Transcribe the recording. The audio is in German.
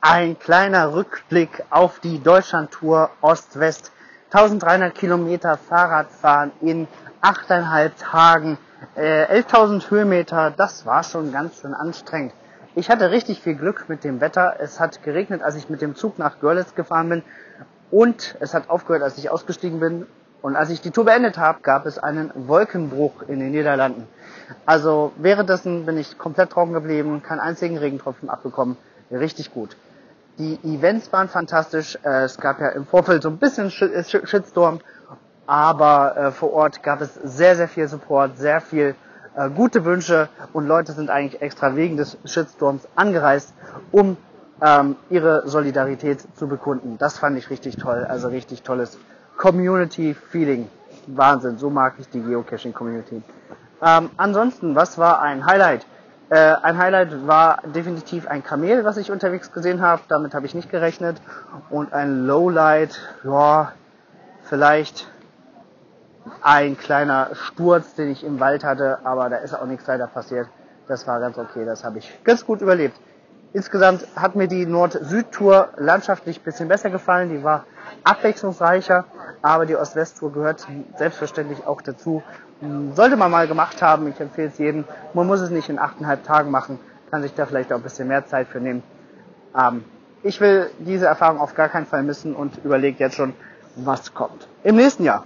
Ein kleiner Rückblick auf die Deutschlandtour Ost-West. 1300 Kilometer Fahrradfahren in 8,5 Tagen, äh, 11.000 Höhenmeter, das war schon ganz schön anstrengend. Ich hatte richtig viel Glück mit dem Wetter. Es hat geregnet, als ich mit dem Zug nach Görlitz gefahren bin und es hat aufgehört, als ich ausgestiegen bin. Und als ich die Tour beendet habe, gab es einen Wolkenbruch in den Niederlanden. Also währenddessen bin ich komplett trocken geblieben, keinen einzigen Regentropfen abbekommen. Richtig gut. Die Events waren fantastisch. Äh, es gab ja im Vorfeld so ein bisschen äh, Shitstorm, aber äh, vor Ort gab es sehr, sehr viel Support, sehr viel gute Wünsche und Leute sind eigentlich extra wegen des Shitstorms angereist, um ähm, ihre Solidarität zu bekunden. Das fand ich richtig toll, also richtig tolles Community-Feeling. Wahnsinn, so mag ich die Geocaching-Community. Ähm, ansonsten, was war ein Highlight? Äh, ein Highlight war definitiv ein Kamel, was ich unterwegs gesehen habe. Damit habe ich nicht gerechnet. Und ein Lowlight, ja, vielleicht ein kleiner Sturz, den ich im Wald hatte, aber da ist auch nichts weiter passiert. Das war ganz okay, das habe ich ganz gut überlebt. Insgesamt hat mir die Nord-Süd-Tour landschaftlich ein bisschen besser gefallen. Die war abwechslungsreicher, aber die Ost-West-Tour gehört selbstverständlich auch dazu. Hm, sollte man mal gemacht haben, ich empfehle es jedem. Man muss es nicht in achteinhalb Tagen machen, kann sich da vielleicht auch ein bisschen mehr Zeit für nehmen. Ähm, ich will diese Erfahrung auf gar keinen Fall missen und überlege jetzt schon, was kommt. Im nächsten Jahr.